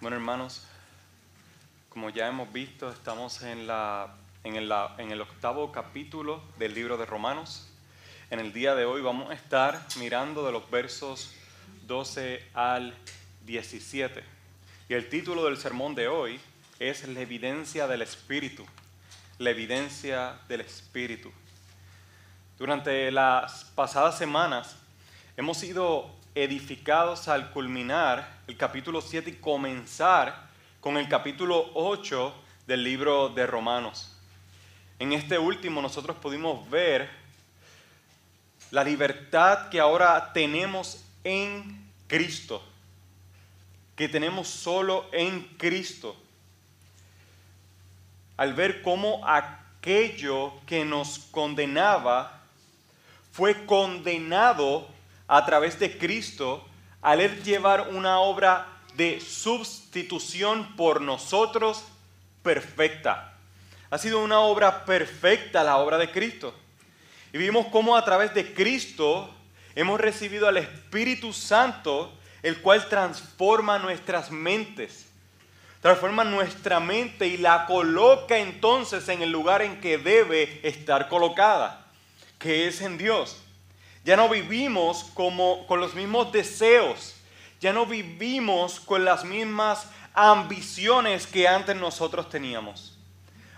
Bueno, hermanos, como ya hemos visto, estamos en, la, en, el, en el octavo capítulo del libro de Romanos. En el día de hoy vamos a estar mirando de los versos 12 al 17. Y el título del sermón de hoy es La evidencia del Espíritu. La evidencia del Espíritu. Durante las pasadas semanas hemos sido edificados al culminar el capítulo 7 y comenzar con el capítulo 8 del libro de Romanos. En este último nosotros pudimos ver la libertad que ahora tenemos en Cristo, que tenemos solo en Cristo. Al ver cómo aquello que nos condenaba fue condenado a través de Cristo al él llevar una obra de sustitución por nosotros perfecta. Ha sido una obra perfecta la obra de Cristo. Y vimos cómo a través de Cristo hemos recibido al Espíritu Santo, el cual transforma nuestras mentes. Transforma nuestra mente y la coloca entonces en el lugar en que debe estar colocada, que es en Dios. Ya no vivimos como con los mismos deseos. Ya no vivimos con las mismas ambiciones que antes nosotros teníamos.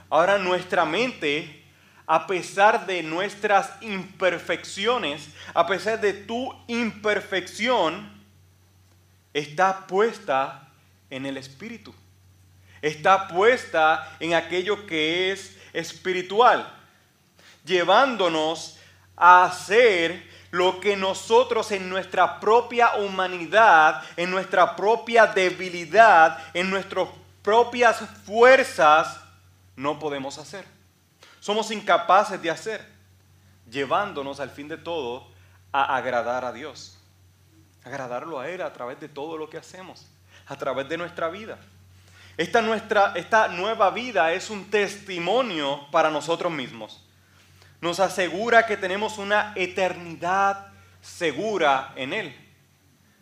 Ahora nuestra mente, a pesar de nuestras imperfecciones, a pesar de tu imperfección, está puesta en el Espíritu. Está puesta en aquello que es espiritual, llevándonos a hacer lo que nosotros en nuestra propia humanidad, en nuestra propia debilidad, en nuestras propias fuerzas, no podemos hacer. Somos incapaces de hacer, llevándonos al fin de todo a agradar a Dios. Agradarlo a Él a través de todo lo que hacemos, a través de nuestra vida. Esta, nuestra, esta nueva vida es un testimonio para nosotros mismos nos asegura que tenemos una eternidad segura en Él.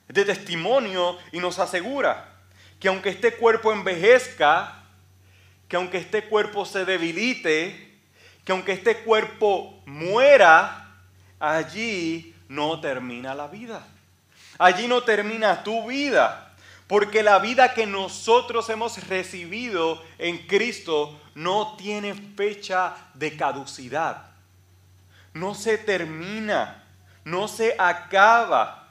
Es de testimonio y nos asegura que aunque este cuerpo envejezca, que aunque este cuerpo se debilite, que aunque este cuerpo muera, allí no termina la vida. Allí no termina tu vida. Porque la vida que nosotros hemos recibido en Cristo no tiene fecha de caducidad no se termina, no se acaba.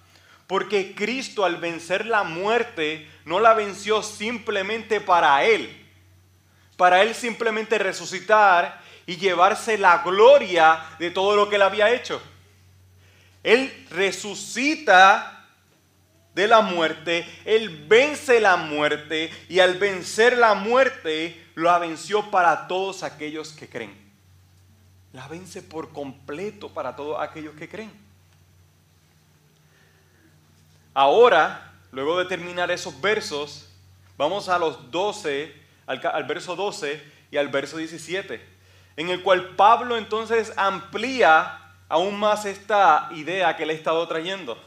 Porque Cristo al vencer la muerte no la venció simplemente para Él. Para Él simplemente resucitar y llevarse la gloria de todo lo que Él había hecho. Él resucita de la muerte, Él vence la muerte y al vencer la muerte lo venció para todos aquellos que creen la vence por completo para todos aquellos que creen. Ahora, luego de terminar esos versos, vamos a los 12, al, verso 12 y al verso 17, en el cual Pablo entonces amplía aún más esta idea que le he estado trayendo.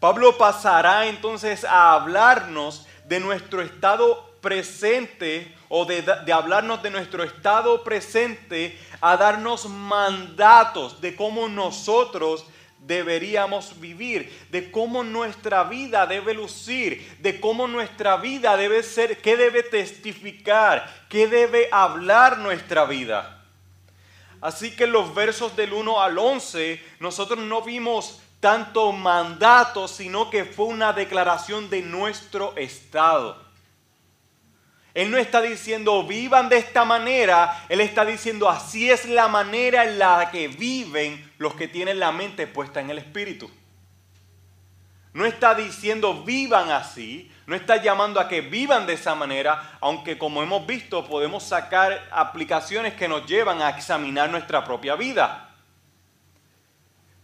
Pablo pasará entonces a hablarnos de nuestro estado presente o de, de, hablarnos de nuestro estado presente a darnos mandatos de cómo nosotros deberíamos vivir, de cómo nuestra vida debe lucir, de cómo nuestra vida debe ser, qué debe testificar, qué debe hablar nuestra vida. Así que los versos del 1 al 11 nosotros no vimos tanto mandatos, sino que fue una declaración de nuestro estado. Él no está diciendo vivan de esta manera, Él está diciendo así es la manera en la que viven los que tienen la mente puesta en el Espíritu. No está diciendo vivan así, no está llamando a que vivan de esa manera, aunque como hemos visto podemos sacar aplicaciones que nos llevan a examinar nuestra propia vida.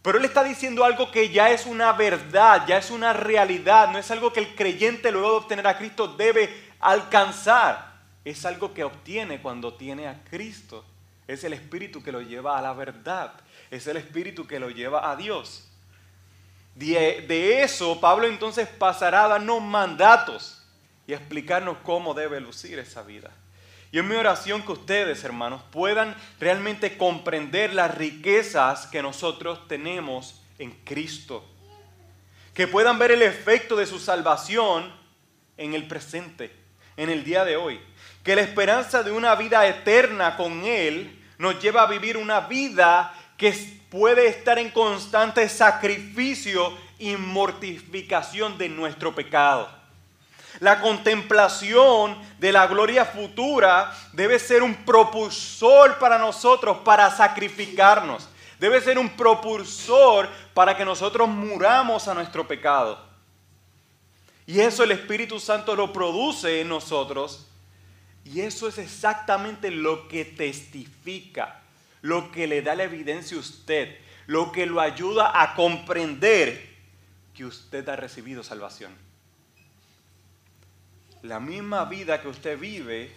Pero Él está diciendo algo que ya es una verdad, ya es una realidad, no es algo que el creyente luego de obtener a Cristo debe alcanzar es algo que obtiene cuando tiene a Cristo. Es el Espíritu que lo lleva a la verdad. Es el Espíritu que lo lleva a Dios. De, eso Pablo entonces pasará a darnos mandatos. y explicarnos cómo debe lucir esa vida. Y es mi oración que ustedes, hermanos, puedan realmente comprender las riquezas que nosotros tenemos en Cristo. Que puedan ver el efecto de su salvación en el presente, en el día de hoy. Que la esperanza de una vida eterna con Él nos lleva a vivir una vida que puede estar en constante sacrificio y mortificación de nuestro pecado. La contemplación de la gloria futura debe ser un propulsor para nosotros para sacrificarnos. Debe ser un propulsor para que nosotros muramos a nuestro pecado. Y eso el Espíritu Santo lo produce en nosotros. Y eso es exactamente lo que testifica, lo que le da la evidencia a usted, lo que lo ayuda a comprender que usted ha recibido salvación la misma vida que usted vive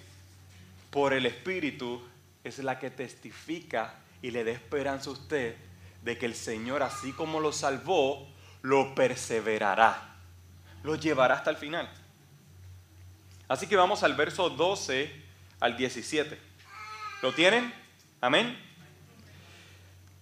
por el Espíritu es la que testifica y le da esperanza a usted de que el Señor, así como lo salvó, lo perseverará, lo llevará hasta el final. Así que vamos al verso 12 al 17. ¿Lo tienen? Amén.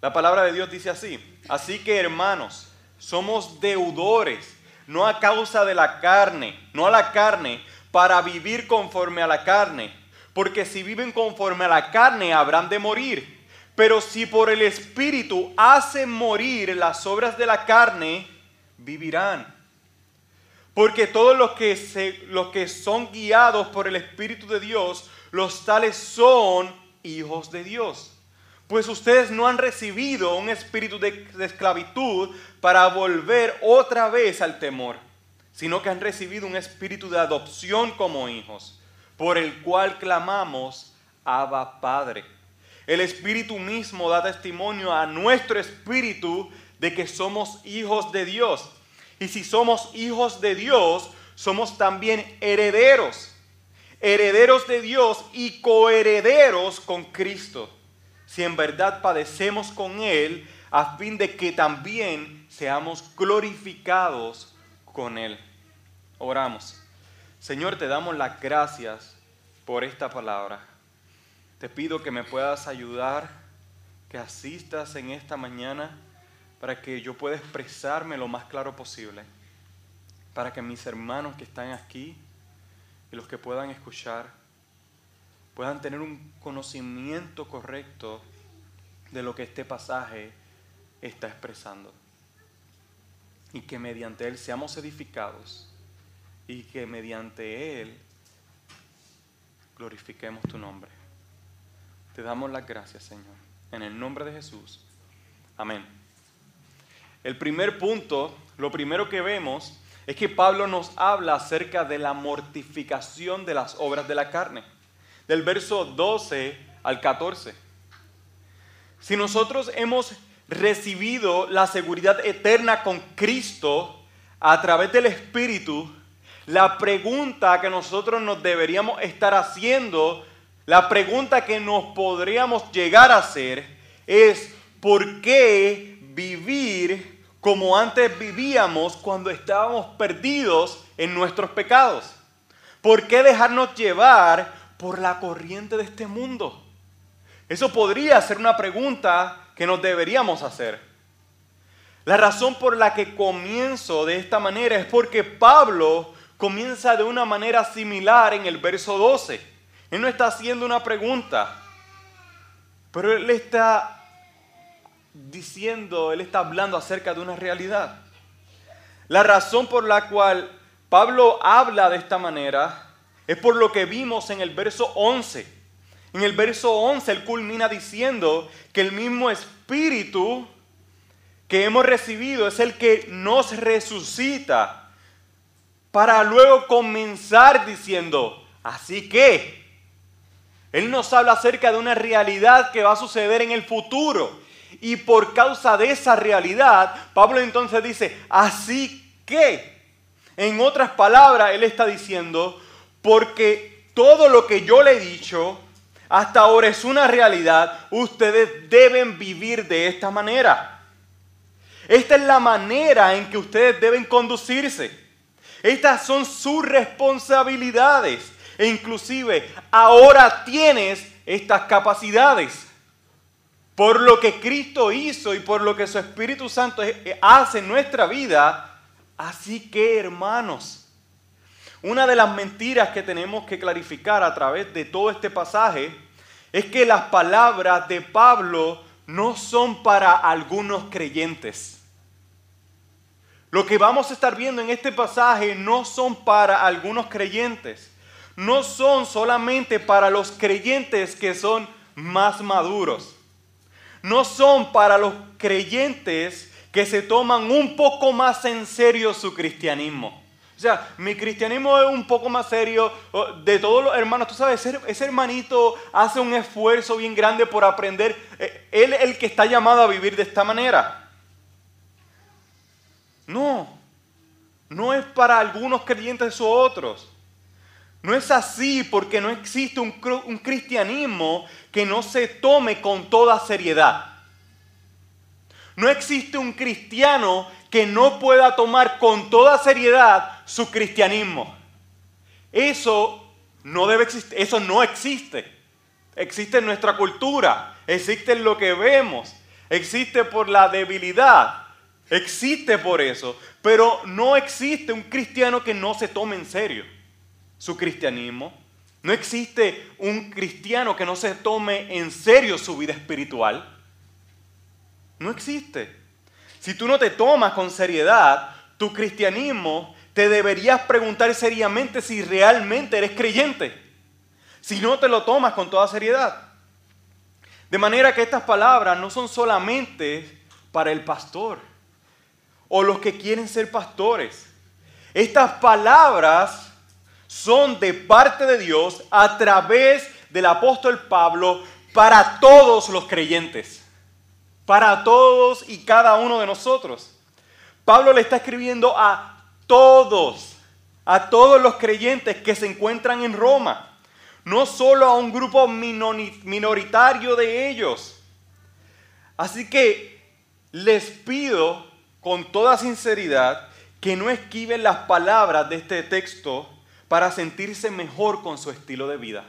La palabra de Dios dice así, así que hermanos, somos deudores, no a causa de la carne, no a la carne, para vivir conforme a la carne. Porque si viven conforme a la carne habrán de morir. Pero si por el Espíritu hacen morir las obras de la carne, vivirán. Porque todos los que, se, los que son guiados por el Espíritu de Dios, los tales son hijos de Dios. Pues ustedes no han recibido un espíritu de esclavitud para volver otra vez al temor sino que han recibido un espíritu de adopción como hijos, por el cual clamamos, Abba Padre. El Espíritu mismo da testimonio a nuestro espíritu de que somos hijos de Dios. Y si somos hijos de Dios, somos también herederos. Herederos de Dios y coherederos con Cristo. Si en verdad padecemos con Él, a fin de que también seamos glorificados con Él. Oramos. Señor, te damos las gracias por esta palabra. Te pido que me puedas ayudar, que asistas en esta mañana para que yo pueda expresarme lo más claro posible, para que mis hermanos que están aquí y los que puedan escuchar puedan tener un conocimiento correcto de lo que este pasaje está expresando y que mediante él seamos edificados y que mediante Él glorifiquemos tu nombre. Te damos las gracias, Señor, en el nombre de Jesús. Amén. El primer punto, lo primero que vemos es que Pablo nos habla acerca de la mortificación de las obras de la carne, del verso 12 al 14. Si nosotros hemos recibido la seguridad eterna con Cristo a través del Espíritu, la pregunta que nosotros nos deberíamos estar haciendo, la pregunta que nos podríamos llegar a hacer es, ¿por qué vivir como antes vivíamos cuando estábamos perdidos en nuestros pecados? ¿Por qué dejarnos llevar por la corriente de este mundo? Eso podría ser una pregunta que nos deberíamos hacer. La razón por la que comienzo de esta manera es porque Pablo comienza de una manera similar en el verso 12. Él no está haciendo una pregunta, pero él está diciendo, él está hablando acerca de una realidad. La razón por la cual Pablo habla de esta manera es por lo que vimos en el verso 11. En el verso 11 él culmina diciendo que el mismo espíritu que hemos recibido es el que nos resucita para luego comenzar diciendo, así que, Él nos habla acerca de una realidad que va a suceder en el futuro. Y por causa de esa realidad, Pablo entonces dice, así que, en otras palabras, Él está diciendo, porque todo lo que yo le he dicho hasta ahora es una realidad, ustedes deben vivir de esta manera. Esta es la manera en que ustedes deben conducirse. Estas son sus responsabilidades. E inclusive ahora tienes estas capacidades. Por lo que Cristo hizo y por lo que su Espíritu Santo hace en nuestra vida. Así que hermanos, una de las mentiras que tenemos que clarificar a través de todo este pasaje es que las palabras de Pablo no son para algunos creyentes. Lo que vamos a estar viendo en este pasaje no son para algunos creyentes. No son solamente para los creyentes que son más maduros. No son para los creyentes que se toman un poco más en serio su cristianismo. O sea, mi cristianismo es un poco más serio. De todos los hermanos, tú sabes, ese, hermanito hace un esfuerzo bien grande por aprender. Eh, él es el que está llamado a vivir de esta manera. No, no es para algunos creyentes u otros. No es así porque no existe un, un cristianismo que no se tome con toda seriedad. No existe un cristiano que no pueda tomar con toda seriedad su cristianismo. Eso no debe existir, eso no existe. Existe en nuestra cultura, existe en lo que vemos, existe por la debilidad, existe por eso, pero no existe un cristiano que no se tome en serio su cristianismo. No existe un cristiano que no se tome en serio su vida espiritual. No existe. Si tú no te tomas con seriedad tu cristianismo, te deberías preguntar seriamente si realmente eres creyente. Si no te lo tomas con toda seriedad. De manera que estas palabras no son solamente para el pastor o los que quieren ser pastores. Estas palabras son de parte de Dios a través del apóstol Pablo para todos los creyentes para todos y cada uno de nosotros. Pablo le está escribiendo a todos, a todos los creyentes que se encuentran en Roma, no solo a un grupo minoritario de ellos. Así que les pido con toda sinceridad que no esquiven las palabras de este texto para sentirse mejor con su estilo de vida.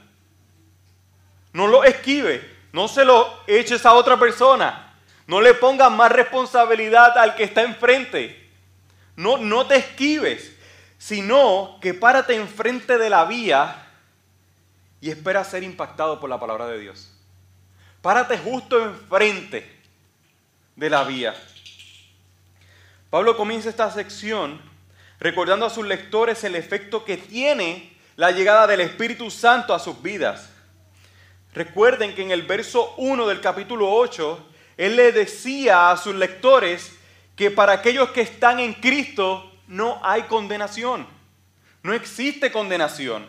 No lo esquive, no se lo eches a otra persona. No le pongas más responsabilidad al que está enfrente. No, no te esquives, sino que párate enfrente de la vía y espera ser impactado por la palabra de Dios. Párate justo enfrente de la vía. Pablo comienza esta sección recordando a sus lectores el efecto que tiene la llegada del Espíritu Santo a sus vidas. Recuerden que en el verso 1 del capítulo 8 él le decía a sus lectores que para aquellos que están en Cristo no hay condenación. No existe condenación.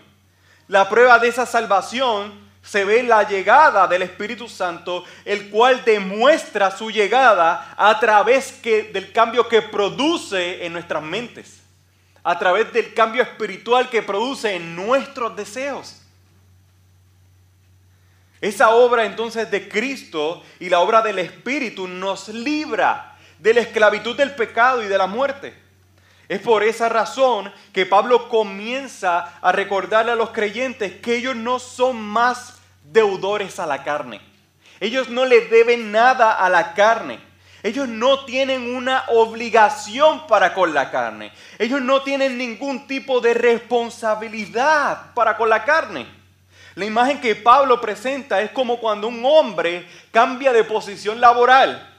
La prueba de esa salvación se ve en la llegada del Espíritu Santo, el cual demuestra su llegada a través del cambio que produce en nuestras mentes, a través del cambio espiritual que produce en nuestros deseos. Esa obra entonces de Cristo y la obra del Espíritu nos libra de la esclavitud del pecado y de la muerte. Es por esa razón que Pablo comienza a recordarle a los creyentes que ellos no son más deudores a la carne. Ellos no le deben nada a la carne. Ellos no tienen una obligación para con la carne. Ellos no tienen ningún tipo de responsabilidad para con la carne. La imagen que Pablo presenta es como cuando un hombre cambia de posición laboral.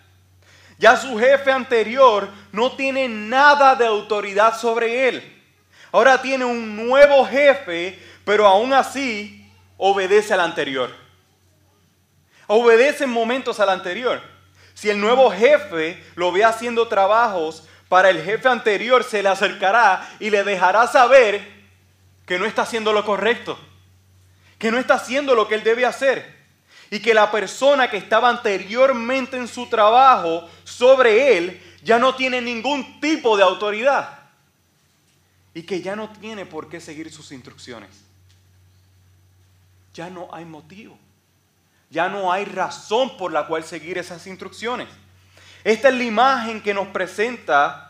Ya su jefe anterior no tiene nada de autoridad sobre él. Ahora tiene un nuevo jefe, pero aún así obedece al anterior. Obedece en momentos al anterior. Si el nuevo jefe lo ve haciendo trabajos para el jefe anterior, se le acercará y le dejará saber que no está haciendo lo correcto que no está haciendo lo que él debe hacer y que la persona que estaba anteriormente en su trabajo sobre él ya no tiene ningún tipo de autoridad y que ya no tiene por qué seguir sus instrucciones. Ya no hay motivo, ya no hay razón por la cual seguir esas instrucciones. Esta es la imagen que nos presenta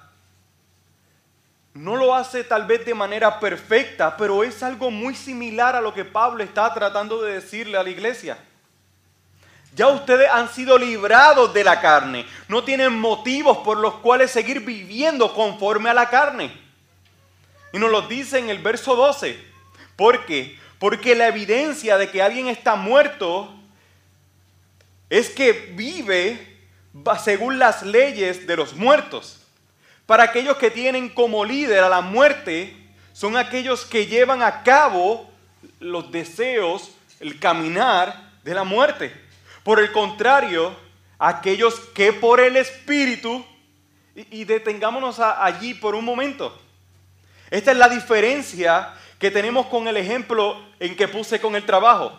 No lo hace tal vez de manera perfecta, pero es algo muy similar a lo que Pablo está tratando de decirle a la iglesia. Ya ustedes han sido librados de la carne. No tienen motivos por los cuales seguir viviendo conforme a la carne. Y nos lo dice en el verso 12. ¿Por qué? Porque la evidencia de que alguien está muerto es que vive según las leyes de los muertos. Para aquellos que tienen como líder a la muerte, son aquellos que llevan a cabo los deseos, el caminar de la muerte. Por el contrario, aquellos que por el Espíritu, y, detengámonos allí por un momento. Esta es la diferencia que tenemos con el ejemplo en que puse con el trabajo.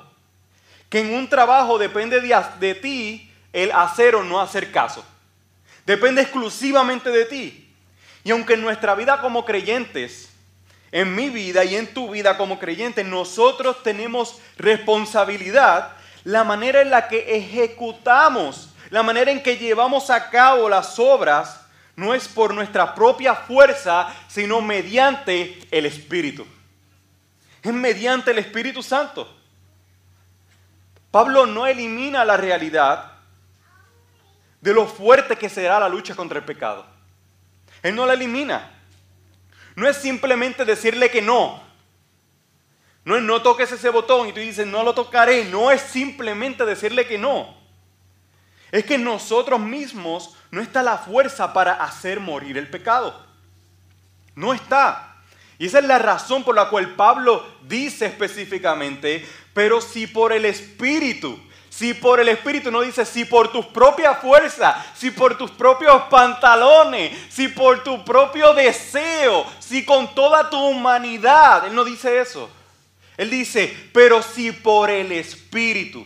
Que en un trabajo depende de, de ti el hacer o no hacer caso. Depende exclusivamente de ti. Y aunque en nuestra vida como creyentes, en mi vida y en tu vida como creyentes, nosotros tenemos responsabilidad, la manera en la que ejecutamos, la manera en que llevamos a cabo las obras, no es por nuestra propia fuerza, sino mediante el Espíritu. Es mediante el Espíritu Santo. Pablo no elimina la realidad de lo fuerte que será la lucha contra el pecado. Él no la elimina. No es simplemente decirle que no. No es no toques ese botón y tú dices no lo tocaré. No es simplemente decirle que no. Es que nosotros mismos no está la fuerza para hacer morir el pecado. No está. Y esa es la razón por la cual Pablo dice específicamente, pero si por el Espíritu si por el Espíritu no dice, si por tus propias fuerzas, si por tus propios pantalones, si por tu propio deseo, si con toda tu humanidad. Él no dice eso. Él dice, pero si por el Espíritu,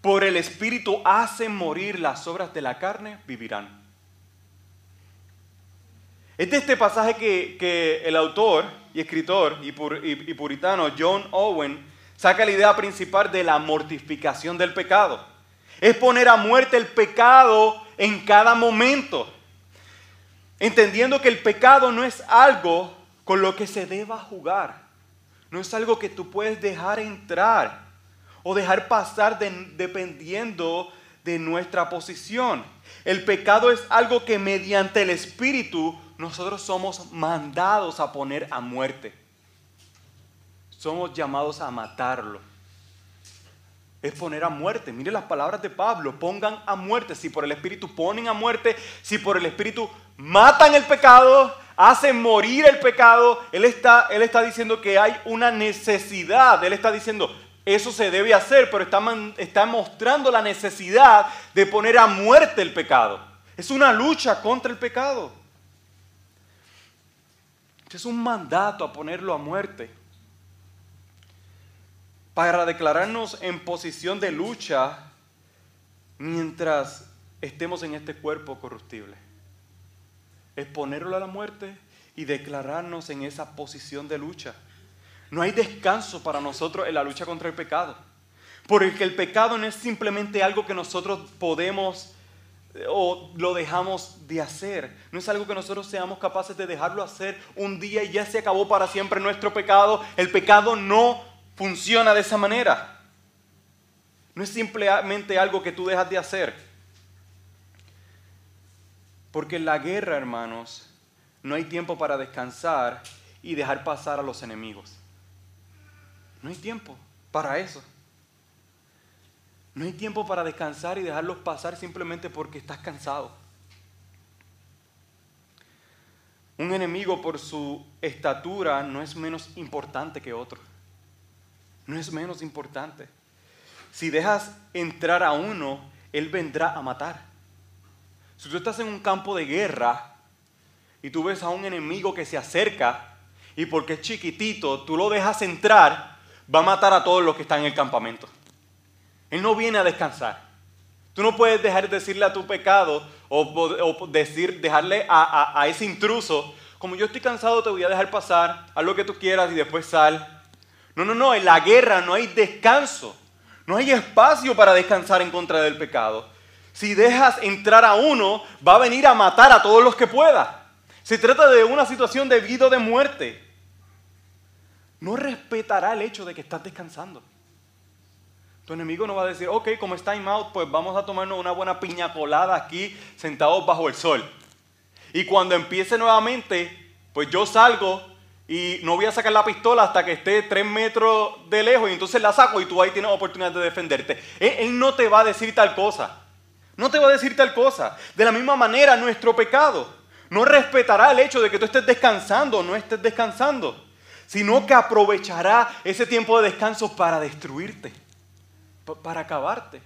por el Espíritu hacen morir las obras de la carne, vivirán. Es de este pasaje que, el autor y escritor y, y puritano John Owen saca la idea principal de la mortificación del pecado. Es poner a muerte el pecado en cada momento. Entendiendo que el pecado no es algo con lo que se deba jugar. No es algo que tú puedes dejar entrar o dejar pasar dependiendo de nuestra posición. El pecado es algo que mediante el Espíritu nosotros somos mandados a poner a muerte somos llamados a matarlo. Es poner a muerte. Mire las palabras de Pablo. Pongan a muerte. Si por el Espíritu ponen a muerte, si por el Espíritu matan el pecado, hacen morir el pecado, Él está, él está diciendo que hay una necesidad. Él está diciendo, eso se debe hacer, pero está, está mostrando la necesidad de poner a muerte el pecado. Es una lucha contra el pecado. Es un mandato a ponerlo a muerte para declararnos en posición de lucha mientras estemos en este cuerpo corruptible. Es ponerlo a la muerte y declararnos en esa posición de lucha. No hay descanso para nosotros en la lucha contra el pecado. Porque el pecado no es simplemente algo que nosotros podemos eh, o lo dejamos de hacer. No es algo que nosotros seamos capaces de dejarlo hacer un día y ya se acabó para siempre nuestro pecado. El pecado no funciona de esa manera. No es simplemente algo que tú dejas de hacer. Porque en la guerra, hermanos, no hay tiempo para descansar y dejar pasar a los enemigos. No hay tiempo para eso. No hay tiempo para descansar y dejarlos pasar simplemente porque estás cansado. Un enemigo por su estatura no es menos importante que otro no es menos importante. Si dejas entrar a uno, Él vendrá a matar. Si tú estás en un campo de guerra y tú ves a un enemigo que se acerca y porque es chiquitito, tú lo dejas entrar, va a matar a todos los que están en el campamento. Él no viene a descansar. Tú no puedes dejar de decirle a tu pecado o, decir, dejarle a, a ese intruso, como yo estoy cansado, te voy a dejar pasar, haz lo que tú quieras y después sal. No, no, no, en la guerra no hay descanso. No hay espacio para descansar en contra del pecado. Si dejas entrar a uno, va a venir a matar a todos los que pueda. Se trata de una situación de vida o de muerte. No respetará el hecho de que estás descansando. Tu enemigo no va a decir, ok, como es time out, pues vamos a tomarnos una buena piña colada aquí sentados bajo el sol. Y cuando empiece nuevamente, pues yo salgo y no voy a sacar la pistola hasta que esté tres metros de lejos y entonces la saco y tú ahí tienes oportunidad de defenderte. él no te va a decir tal cosa. No te va a decir tal cosa. De la misma manera, nuestro pecado no respetará el hecho de que tú estés descansando o no estés descansando, sino que aprovechará ese tiempo de descanso para destruirte para acabarte,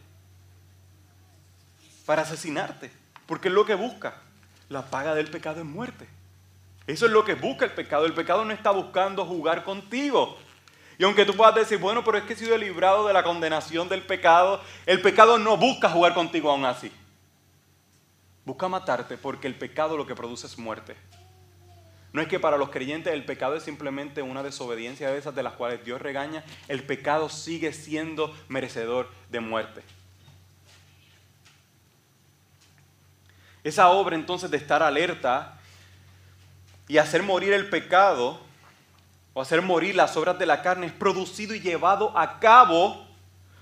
para asesinarte, porque es lo que busca. La paga del pecado es muerte. Eso es lo que busca el pecado. El pecado no está buscando jugar contigo. Y aunque tú puedas decir, bueno, pero es que he sido librado de la condenación del pecado, el pecado no busca jugar contigo aún así. Busca matarte porque el pecado lo que produce es muerte. No es que para los creyentes el pecado es simplemente una desobediencia de esas de las cuales Dios regaña. El pecado sigue siendo merecedor de muerte. Esa obra entonces de estar alerta y hacer morir el pecado o hacer morir las obras de la carne es producido y llevado a cabo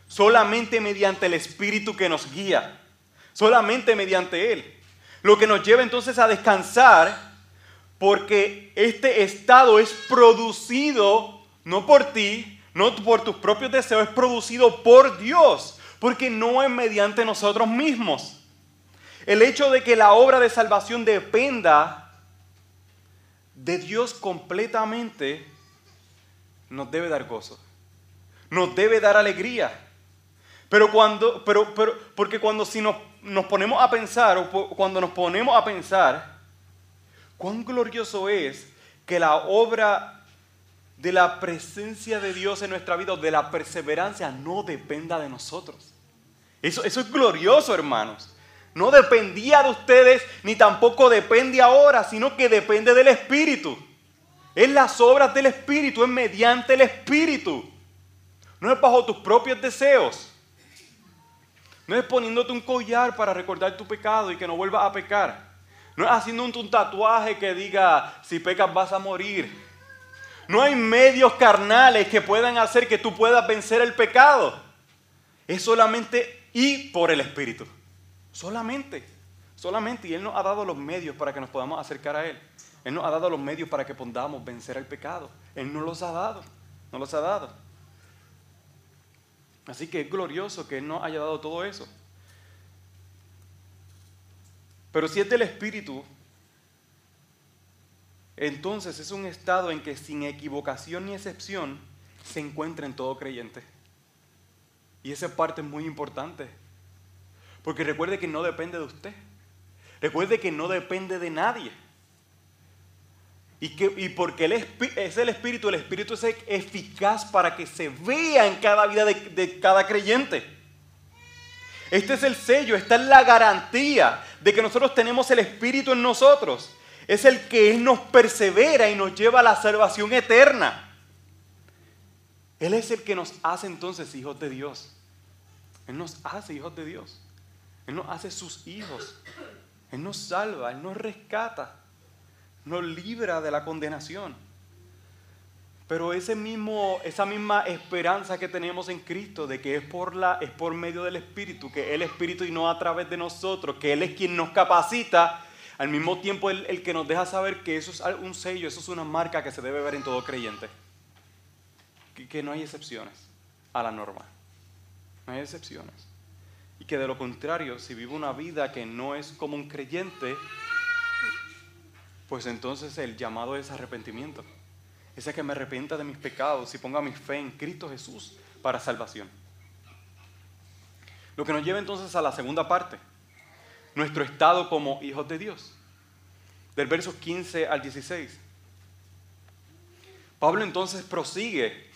solamente mediante el Espíritu que nos guía, solamente mediante Él. Lo que nos lleva entonces a descansar porque este estado es producido no por ti, no por tus propios deseos, es producido por Dios, porque no es mediante nosotros mismos. El hecho de que la obra de salvación dependa de Dios completamente nos debe dar gozo, nos debe dar alegría. Pero cuando, pero, pero, porque cuando si nos, nos ponemos a pensar, o cuando nos ponemos a pensar, cuán glorioso es que la obra de la presencia de Dios en nuestra vida o de la perseverancia no dependa de nosotros. Eso, eso es glorioso, hermanos. No dependía de ustedes ni tampoco depende ahora, sino que depende del Espíritu. Es las obras del Espíritu, es mediante el Espíritu. No es bajo tus propios deseos. No es poniéndote un collar para recordar tu pecado y que no vuelvas a pecar. No es haciendo un, tatuaje que diga, si pecas vas a morir. No hay medios carnales que puedan hacer que tú puedas vencer el pecado. Es solamente y por el Espíritu. Solamente. Solamente. Y Él nos ha dado los medios para que nos podamos acercar a Él. Él nos ha dado los medios para que podamos vencer el pecado. Él nos los ha dado. Nos los ha dado. Así que es glorioso que Él nos haya dado todo eso. Pero si es del Espíritu, entonces es un estado en que sin equivocación ni excepción se encuentra en todo creyente. Y esa parte es muy importante. Porque recuerde que no depende de usted. Recuerde que no depende de nadie. Y, que, y porque es el Espíritu, el Espíritu es eficaz para que se vea en cada vida de, de cada creyente. Este es el sello, esta es la garantía de que nosotros tenemos el Espíritu en nosotros. Es el que nos persevera y nos lleva a la salvación eterna. Él es el que nos hace entonces hijos de Dios. Él nos hace hijos de Dios. Él nos hace sus hijos. Él nos salva, Él nos rescata, nos libra de la condenación. Pero ese mismo, esa misma esperanza que tenemos en Cristo de que es por, la, es por medio del Espíritu, que el Espíritu y no a través de nosotros, que Él es quien nos capacita, al mismo tiempo el, el que nos deja saber que eso es un sello, eso es una marca que se debe ver en todo creyente. Que, que no hay excepciones a la norma. No hay excepciones. Y que de lo contrario, si vive una vida que no es como un creyente, pues entonces el llamado es arrepentimiento es que me arrepienta de mis pecados y ponga mi fe en Cristo Jesús para salvación. Lo que nos lleva entonces a la segunda parte, nuestro estado como hijos de Dios, del verso 15 al 16. Pablo entonces prosigue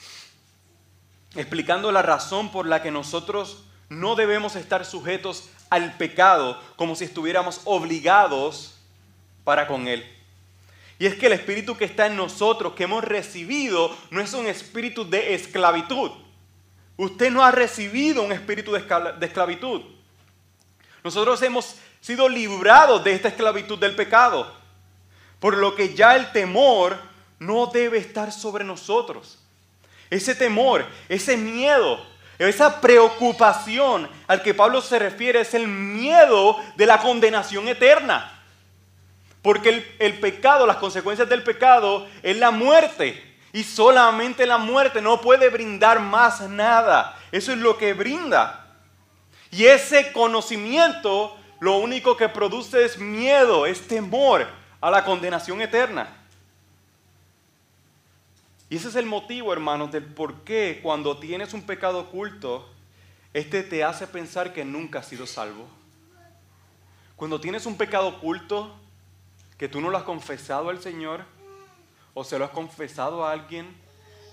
explicando la razón por la que nosotros no debemos estar sujetos al pecado como si estuviéramos obligados para con él. Y es que el espíritu que está en nosotros, que hemos recibido, no es un espíritu de esclavitud. Usted no ha recibido un espíritu de esclavitud. Nosotros hemos sido librados de esta esclavitud del pecado. Por lo que ya el temor no debe estar sobre nosotros. Ese temor, ese miedo, esa preocupación al que Pablo se refiere es el miedo de la condenación eterna. Porque el, el, pecado, las consecuencias del pecado es la muerte. Y solamente la muerte no puede brindar más nada. Eso es lo que brinda. Y ese conocimiento lo único que produce es miedo, es temor a la condenación eterna. Y ese es el motivo, hermanos, del por qué cuando tienes un pecado oculto, este te hace pensar que nunca has sido salvo. Cuando tienes un pecado oculto, que tú no lo has confesado al Señor, o se lo has confesado a alguien,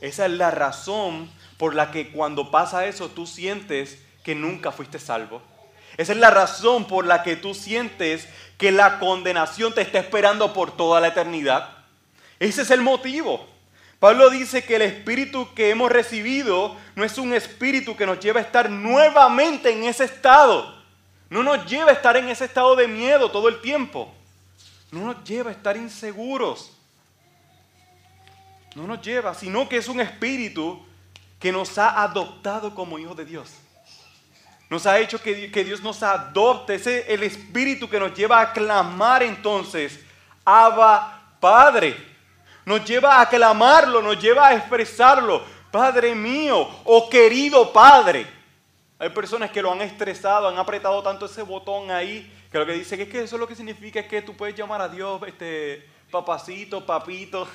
esa es la razón por la que cuando pasa eso tú sientes que nunca fuiste salvo. Esa es la razón por la que tú sientes que la condenación te está esperando por toda la eternidad. Ese es el motivo. Pablo dice que el espíritu que hemos recibido no es un espíritu que nos lleva a estar nuevamente en ese estado. No nos lleva a estar en ese estado de miedo todo el tiempo. No nos lleva a estar inseguros. No nos lleva, sino que es un espíritu que nos ha adoptado como hijos de Dios. Nos ha hecho que, que Dios nos adopte. Ese es el espíritu que nos lleva a clamar entonces, Abba Padre nos lleva a clamarlo, nos lleva a expresarlo. Padre mío o querido Padre. Hay personas que lo han estresado, han apretado tanto ese botón ahí, que lo que dice que es que eso lo que significa es que tú puedes llamar a Dios este, papacito, papito.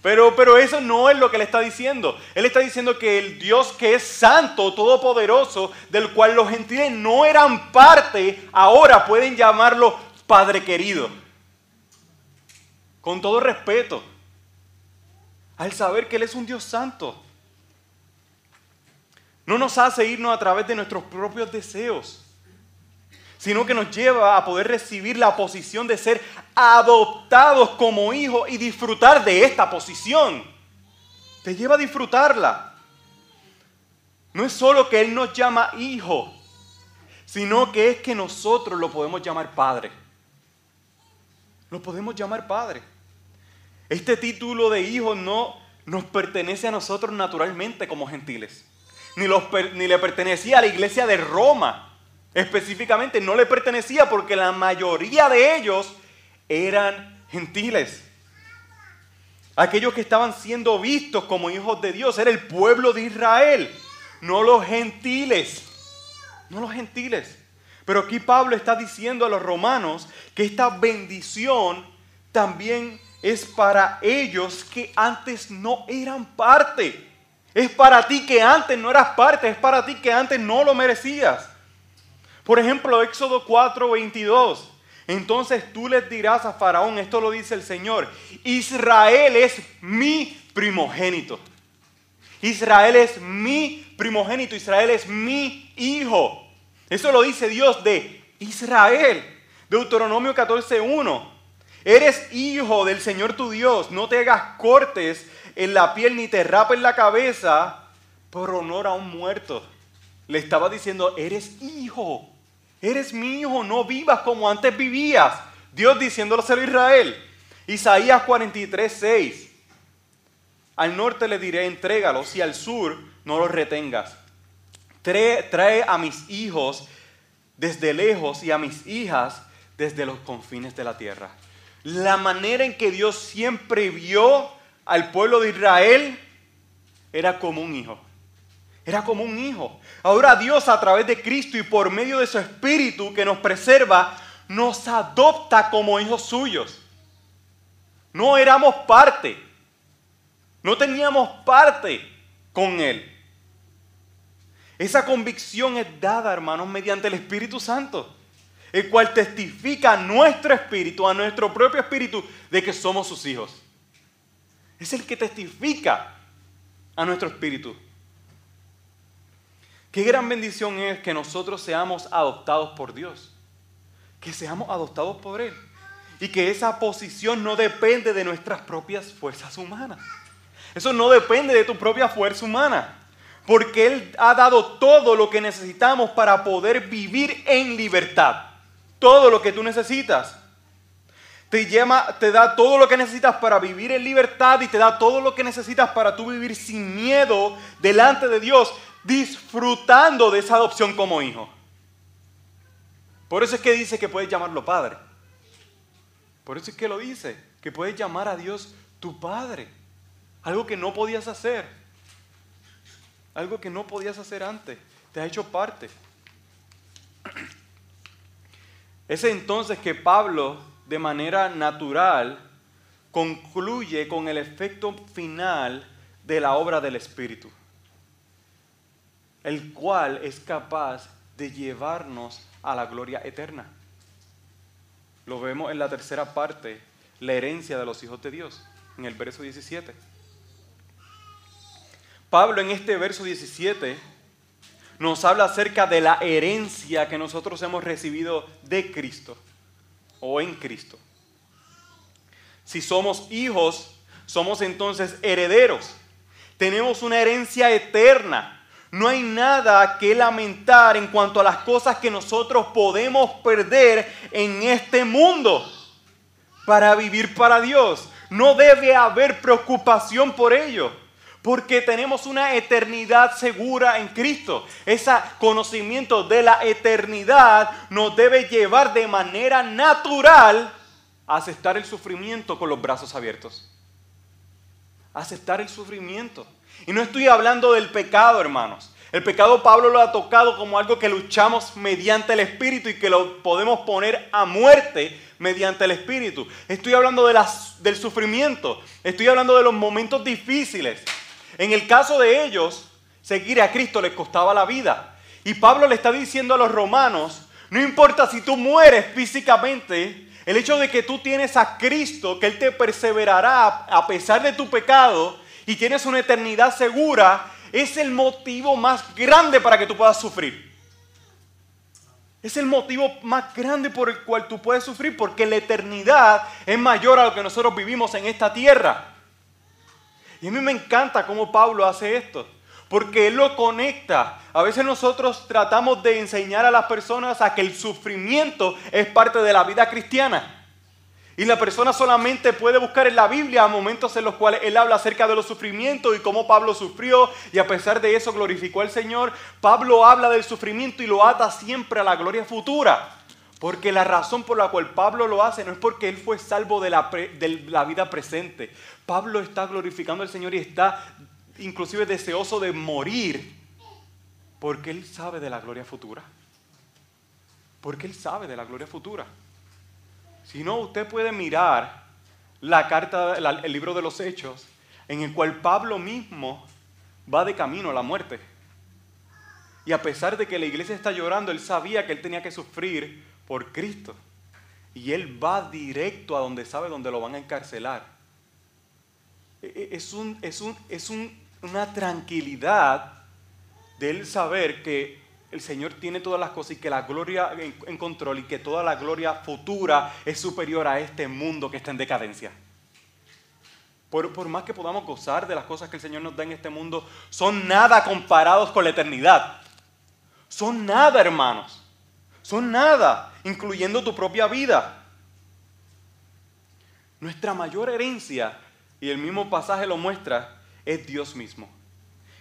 Pero, pero eso no es lo que él está diciendo. Él está diciendo que el Dios que es santo, todopoderoso, del cual los gentiles no eran parte, ahora pueden llamarlo Padre querido con todo respeto, al saber que Él es un Dios santo. No nos hace irnos a través de nuestros propios deseos, sino que nos lleva a poder recibir la posición de ser adoptados como hijos y disfrutar de esta posición. Te lleva a disfrutarla. No es solo que Él nos llama hijo, sino que es que nosotros lo podemos llamar padre. Lo podemos llamar padre. Este título de hijo no nos pertenece a nosotros naturalmente como gentiles. Ni, ni le pertenecía a la iglesia de Roma. Específicamente no le pertenecía porque la mayoría de ellos eran gentiles. Aquellos que estaban siendo vistos como hijos de Dios era el pueblo de Israel, no los gentiles. No los gentiles. Pero aquí Pablo está diciendo a los romanos que esta bendición también es para ellos que antes no eran parte. Es para ti que antes no eras parte, es para ti que antes no lo merecías. Por ejemplo, Éxodo 4, 22. Entonces tú les dirás a Faraón, esto lo dice el Señor, Israel es mi primogénito. Israel es mi primogénito, Israel es mi hijo. Eso lo dice Dios de Israel. Deuteronomio 14, 1. Eres hijo del Señor tu Dios. No te hagas cortes en la piel ni te rapes la cabeza por honor a un muerto. Le estaba diciendo, eres hijo. Eres mi hijo. No vivas como antes vivías. Dios diciéndolo a Israel. Isaías 43, 6. Al norte le diré, entrégalos y al sur no los retengas. Trae, trae a mis hijos desde lejos y a mis hijas desde los confines de la tierra la manera en que Dios siempre vio al pueblo de Israel era como un hijo. Era como un hijo. Ahora Dios a través de Cristo y por medio de su Espíritu que nos preserva, nos adopta como hijos suyos. No éramos parte. No teníamos parte con Él. Esa convicción es dada, hermanos, mediante el Espíritu Santo el cual testifica a nuestro espíritu, a nuestro propio espíritu, de que somos sus hijos. Es el que testifica a nuestro espíritu. Qué gran bendición es que nosotros seamos adoptados por Dios, que seamos adoptados por Él. Y que esa posición no depende de nuestras propias fuerzas humanas. Eso no depende de tu propia fuerza humana, porque Él ha dado todo lo que necesitamos para poder vivir en libertad. Todo lo que tú necesitas. te, llama, te da todo lo que necesitas para vivir en libertad y te da todo lo que necesitas para tú vivir sin miedo delante de Dios, disfrutando de esa adopción como hijo. Por eso es que dice que puedes llamarlo Padre. Por eso es que lo dice, que puedes llamar a Dios tu Padre. Algo que no podías hacer. Algo que no podías hacer antes. Te ha hecho parte. Es entonces que Pablo de manera natural concluye con el efecto final de la obra del Espíritu, el cual es capaz de llevarnos a la gloria eterna. Lo vemos en la tercera parte, la herencia de los hijos de Dios, en el verso 17. Pablo en este verso 17 nos habla acerca de la herencia que nosotros hemos recibido de Cristo o en Cristo. Si somos hijos, somos entonces herederos. Tenemos una herencia eterna. No hay nada que lamentar en cuanto a las cosas que nosotros podemos perder en este mundo para vivir para Dios. No debe haber preocupación por ello, porque tenemos una eternidad segura en Cristo. Ese conocimiento de la eternidad nos debe llevar de manera natural a aceptar el sufrimiento con los brazos abiertos. aceptar el sufrimiento. Y no estoy hablando del pecado, hermanos. El pecado Pablo lo ha tocado como algo que luchamos mediante el Espíritu y que lo podemos poner a muerte mediante el Espíritu. Estoy hablando de las, del sufrimiento. Estoy hablando de los momentos difíciles. En el caso de ellos, seguir a Cristo les costaba la vida. Y Pablo le está diciendo a los romanos, no importa si tú mueres físicamente, el hecho de que tú tienes a Cristo, que Él te perseverará a pesar de tu pecado y tienes una eternidad segura, es el motivo más grande para que tú puedas sufrir. Es el motivo más grande por el cual tú puedes sufrir, porque la eternidad es mayor a lo que nosotros vivimos en esta tierra. Y a mí me encanta cómo Pablo hace esto, porque él lo conecta. A veces nosotros tratamos de enseñar a las personas a que el sufrimiento es parte de la vida cristiana. Y la persona solamente puede buscar en la Biblia momentos en los cuales él habla acerca de los sufrimientos y cómo Pablo sufrió y a pesar de eso glorificó al Señor. Pablo habla del sufrimiento y lo ata siempre a la gloria futura. Porque la razón por la cual Pablo lo hace no es porque él fue salvo de la, de la vida presente. Pablo está glorificando al Señor y está inclusive deseoso de morir porque él sabe de la gloria futura. Porque él sabe de la gloria futura. Si no, usted puede mirar la carta, el libro de los Hechos, en el cual Pablo mismo va de camino a la muerte. Y a pesar de que la iglesia está llorando, él sabía que él tenía que sufrir por Cristo. Y él va directo a donde sabe donde lo van a encarcelar. E, e, es, un, es, un, es una tranquilidad de él saber que el Señor tiene todas las cosas y que la gloria en, control y que toda la gloria futura es superior a este mundo que está en decadencia. Por, por, más que podamos gozar de las cosas que el Señor nos da en este mundo, son nada comparados con la eternidad. Son nada, hermanos. Son nada, incluyendo tu propia vida. Nuestra mayor herencia, y el mismo pasaje lo muestra, es Dios mismo.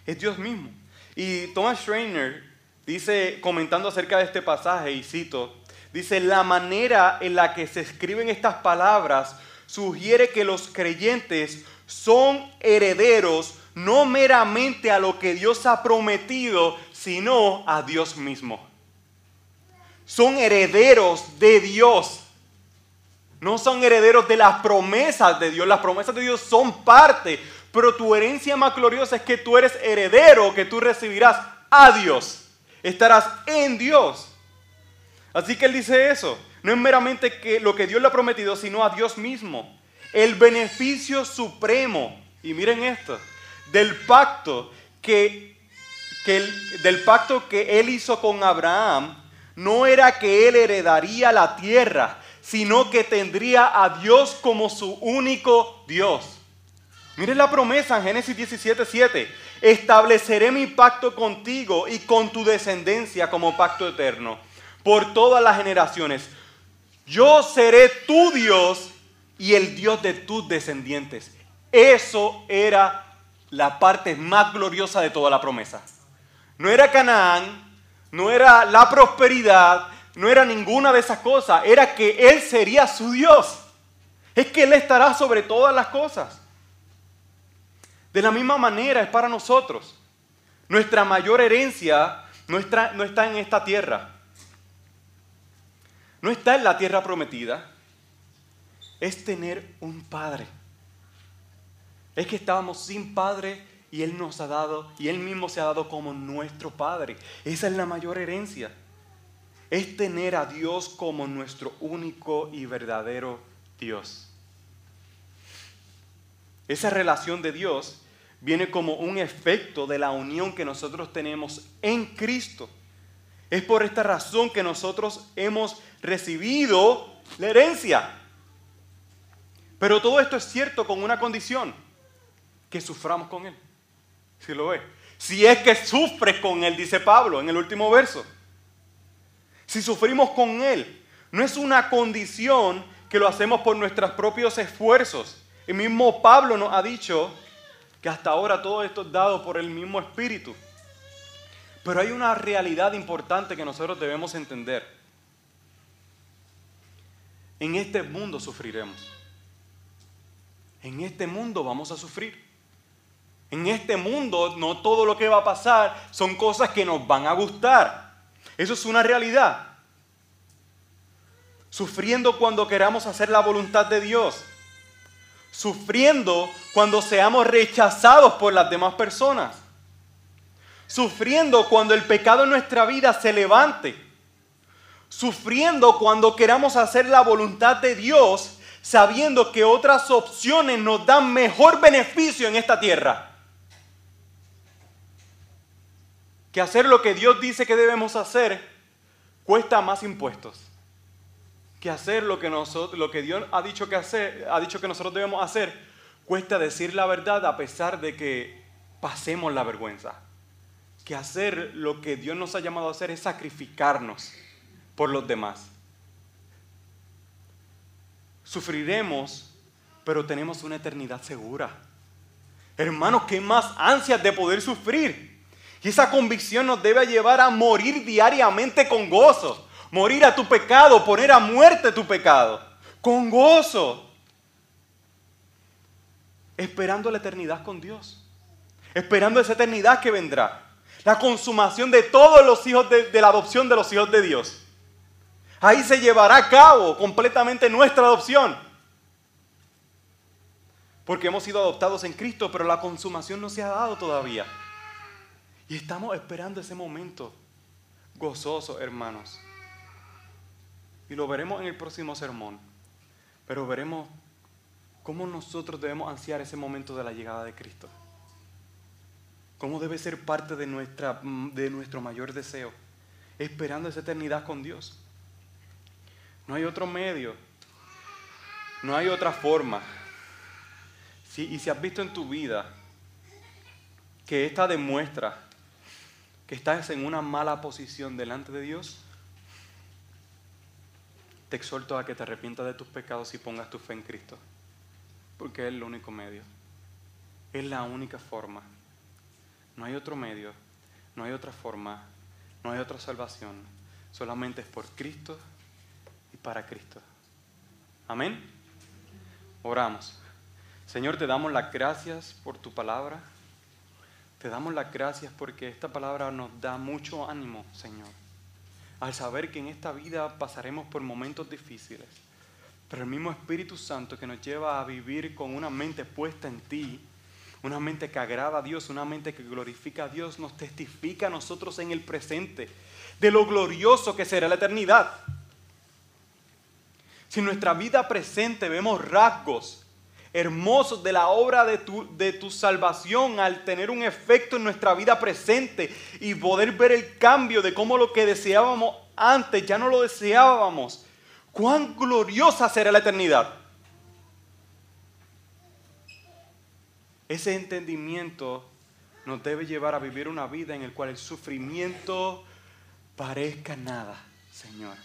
Es Dios mismo. Y Thomas Schreiner dice, comentando acerca de este pasaje, y cito, dice, la manera en la que se escriben estas palabras sugiere que los creyentes son herederos no meramente a lo que Dios ha prometido, sino a Dios mismo son herederos de Dios. No son herederos de las promesas de Dios. Las promesas de Dios son parte. Pero tu herencia más gloriosa es que tú eres heredero, que tú recibirás a Dios. Estarás en Dios. Así que él dice eso. No es meramente que lo que Dios le ha prometido, sino a Dios mismo. El beneficio supremo. Y miren esto. Del pacto que, que del pacto que él hizo con Abraham no era que él heredaría la tierra, sino que tendría a Dios como su único Dios. Miren la promesa en Génesis 17, 7. Estableceré mi pacto contigo y con tu descendencia como pacto eterno por todas las generaciones. Yo seré tu Dios y el Dios de tus descendientes. Eso era la parte más gloriosa de toda la promesa. No era Canaán, no era la prosperidad, no era ninguna de esas cosas, era que Él sería su Dios. Es que Él estará sobre todas las cosas. De la misma manera es para nosotros. Nuestra mayor herencia no está, en esta tierra. No está en la tierra prometida. Es tener un Padre. Es que estábamos sin Padre y Él nos ha dado, y Él mismo se ha dado como nuestro Padre. Esa es la mayor herencia. Es tener a Dios como nuestro único y verdadero Dios. Esa relación de Dios viene como un efecto de la unión que nosotros tenemos en Cristo. Es por esta razón que nosotros hemos recibido la herencia. Pero todo esto es cierto con una condición, que suframos con Él. Si lo. Si es que sufres con Él, dice Pablo en el último verso. Si sufrimos con Él, no es una condición que lo hacemos por nuestros propios esfuerzos, el mismo Pablo nos ha dicho que hasta ahora todo esto es dado por el mismo Espíritu. Pero hay una realidad importante que nosotros debemos entender. En este mundo sufriremos. En este mundo vamos a sufrir. En este mundo no todo lo que va a pasar son cosas que nos van a gustar. Eso es una realidad. Sufriendo cuando queramos hacer la voluntad de Dios sufriendo cuando seamos rechazados por las demás personas, sufriendo cuando el pecado en nuestra vida se levante, sufriendo cuando queramos hacer la voluntad de Dios, sabiendo que otras opciones nos dan mejor beneficio en esta tierra. Que hacer lo que Dios dice que debemos hacer cuesta más impuestos que hacer lo que, nosotros, lo que Dios ha dicho que, hacer, ha dicho que nosotros debemos hacer, cuesta decir la verdad a pesar de que pasemos la vergüenza. Que hacer lo que Dios nos ha llamado a hacer es sacrificarnos por los demás. Sufriremos, pero tenemos una eternidad segura. Hermanos, ¿qué más ansias de poder sufrir? Y esa convicción nos debe llevar a morir diariamente con gozo morir a tu pecado, poner a muerte tu pecado, con gozo, esperando la eternidad con Dios, esperando esa eternidad que vendrá, la consumación de todos los hijos de, la adopción de los hijos de Dios. Ahí se llevará a cabo completamente nuestra adopción. Porque hemos sido adoptados en Cristo, pero la consumación no se ha dado todavía. Y estamos esperando ese momento gozoso, hermanos. Y lo veremos en el próximo sermón. Pero veremos cómo nosotros debemos ansiar ese momento de la llegada de Cristo. Cómo debe ser parte de, nuestra, de nuestro mayor deseo. Esperando esa eternidad con Dios. No hay otro medio. No hay otra forma. y si has visto en tu vida que esta demuestra que estás en una mala posición delante de Dios, te exhorto a que te arrepientas de tus pecados y pongas tu fe en Cristo. Porque es el único medio. Es la única forma. No hay otro medio, no hay otra forma, no hay otra salvación. Solamente es por Cristo y para Cristo. Amén. Oramos. Señor, te damos las gracias por tu palabra. Te damos las gracias porque esta palabra nos da mucho ánimo, Señor al saber que en esta vida pasaremos por momentos difíciles. Pero el mismo Espíritu Santo que nos lleva a vivir con una mente puesta en ti, una mente que agrada a Dios, una mente que glorifica a Dios, nos testifica a nosotros en el presente de lo glorioso que será la eternidad. Si en nuestra vida presente vemos rasgos hermosos de la obra de tu, de tu salvación al tener un efecto en nuestra vida presente y poder ver el cambio de cómo lo que deseábamos antes ya no lo deseábamos. Cuán gloriosa será la eternidad. Ese entendimiento nos debe llevar a vivir una vida en la cual el sufrimiento parezca nada, Señor.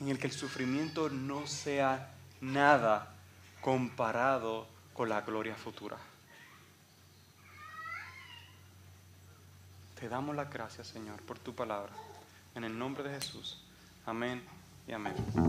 En el que el sufrimiento no sea nada comparado con la gloria futura. Te damos las gracias, Señor, por tu palabra. En el nombre de Jesús. Amén y amén.